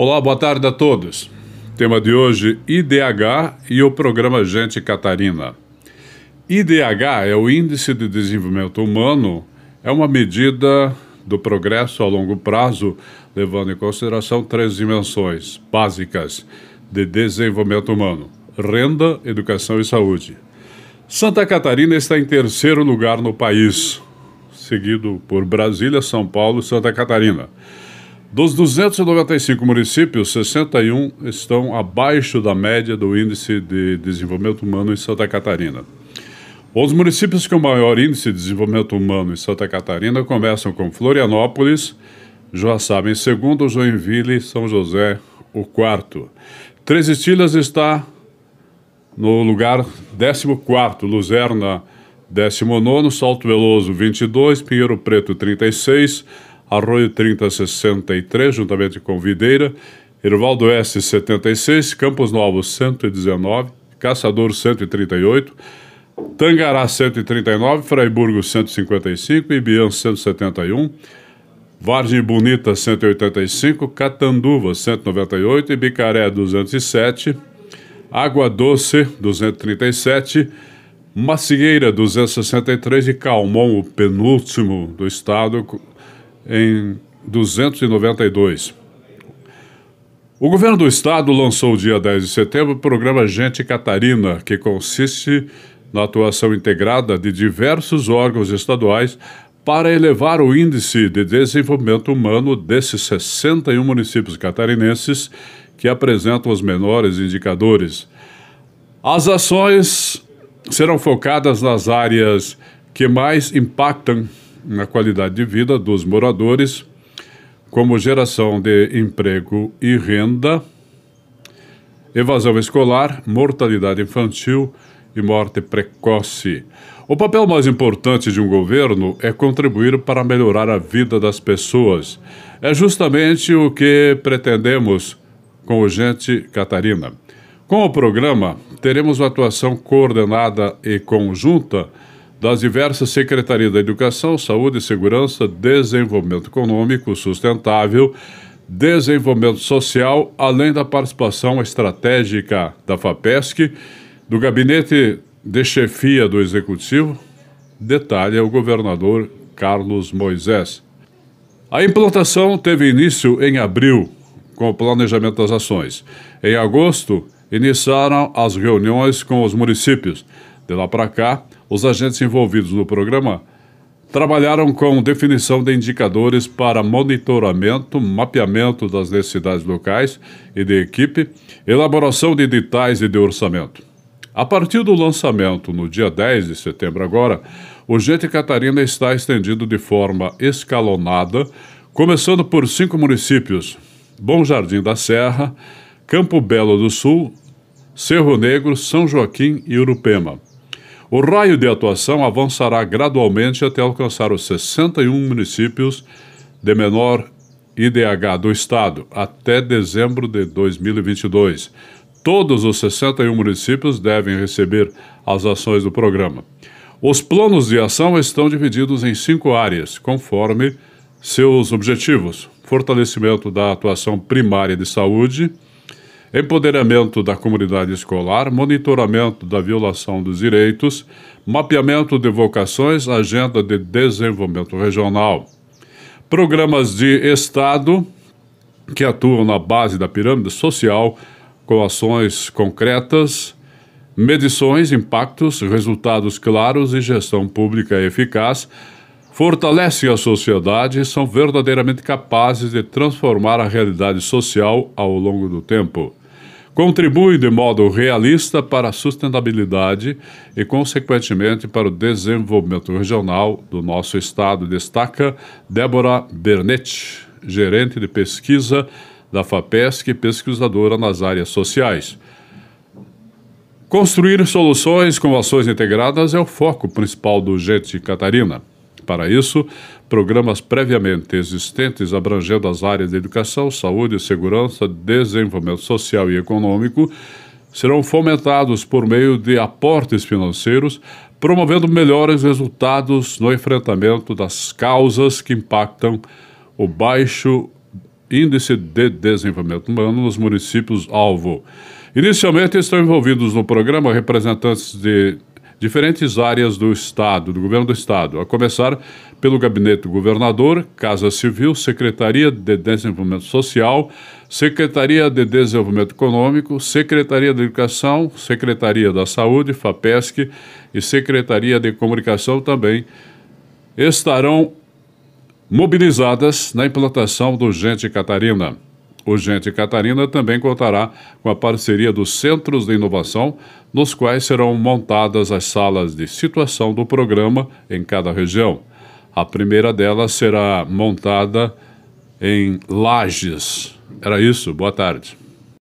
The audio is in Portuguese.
Olá, boa tarde a todos. Tema de hoje: IDH e o programa Gente Catarina. IDH é o Índice de Desenvolvimento Humano, é uma medida do progresso a longo prazo, levando em consideração três dimensões básicas de desenvolvimento humano: renda, educação e saúde. Santa Catarina está em terceiro lugar no país, seguido por Brasília, São Paulo e Santa Catarina. Dos 295 municípios, 61 estão abaixo da média do Índice de Desenvolvimento Humano em Santa Catarina. Os municípios com maior índice de desenvolvimento humano em Santa Catarina começam com Florianópolis, Joaçaba em segundo, Joinville São José o quarto. Três Estilas está no lugar 14, Luzerna 19, Salto Veloso 22, Pinheiro Preto 36, Arroio 3063, juntamente com Videira, Irvaldo S 76, Campos Novos 119, Caçador 138, Tangará 139, Fraiburgo 155, Ibiã 171, Vargem Bonita 185, Catanduva 198, Ibicaré 207, Água Doce 237, Macieira 263 e Calmon, o penúltimo do estado, em 292. O governo do estado lançou dia 10 de setembro o programa Gente Catarina, que consiste na atuação integrada de diversos órgãos estaduais para elevar o índice de desenvolvimento humano desses 61 municípios catarinenses que apresentam os menores indicadores. As ações serão focadas nas áreas que mais impactam na qualidade de vida dos moradores, como geração de emprego e renda, evasão escolar, mortalidade infantil e morte precoce. O papel mais importante de um governo é contribuir para melhorar a vida das pessoas. É justamente o que pretendemos com o Gente Catarina. Com o programa, teremos uma atuação coordenada e conjunta das diversas secretarias da Educação, Saúde, Segurança, Desenvolvimento Econômico Sustentável, Desenvolvimento Social, além da participação estratégica da FAPESC, do Gabinete de Chefia do Executivo, detalha o governador Carlos Moisés. A implantação teve início em abril, com o planejamento das ações. Em agosto, iniciaram as reuniões com os municípios. De lá para cá, os agentes envolvidos no programa trabalharam com definição de indicadores para monitoramento, mapeamento das necessidades locais e de equipe, elaboração de editais e de orçamento. A partir do lançamento, no dia 10 de setembro agora, o Gente Catarina está estendido de forma escalonada, começando por cinco municípios: Bom Jardim da Serra, Campo Belo do Sul, Cerro Negro, São Joaquim e Urupema. O raio de atuação avançará gradualmente até alcançar os 61 municípios de menor IDH do Estado até dezembro de 2022. Todos os 61 municípios devem receber as ações do programa. Os planos de ação estão divididos em cinco áreas, conforme seus objetivos: fortalecimento da atuação primária de saúde empoderamento da comunidade escolar, monitoramento da violação dos direitos, mapeamento de vocações, agenda de desenvolvimento regional. Programas de Estado que atuam na base da pirâmide social com ações concretas, medições, impactos, resultados claros e gestão pública eficaz fortalecem a sociedade e são verdadeiramente capazes de transformar a realidade social ao longo do tempo contribui de modo realista para a sustentabilidade e, consequentemente, para o desenvolvimento regional do nosso Estado, destaca Débora Bernetti, gerente de pesquisa da FAPESC e pesquisadora nas áreas sociais. Construir soluções com ações integradas é o foco principal do Gente Catarina. Para isso, programas previamente existentes abrangendo as áreas de educação, saúde, segurança, desenvolvimento social e econômico serão fomentados por meio de aportes financeiros, promovendo melhores resultados no enfrentamento das causas que impactam o baixo Índice de Desenvolvimento Humano nos municípios-alvo. Inicialmente estão envolvidos no programa representantes de diferentes áreas do Estado, do governo do Estado, a começar pelo Gabinete do Governador, Casa Civil, Secretaria de Desenvolvimento Social, Secretaria de Desenvolvimento Econômico, Secretaria de Educação, Secretaria da Saúde, FAPESC e Secretaria de Comunicação também estarão mobilizadas na implantação do Gente Catarina. O Gente Catarina também contará com a parceria dos Centros de Inovação, nos quais serão montadas as salas de situação do programa em cada região. A primeira delas será montada em Lages. Era isso, boa tarde.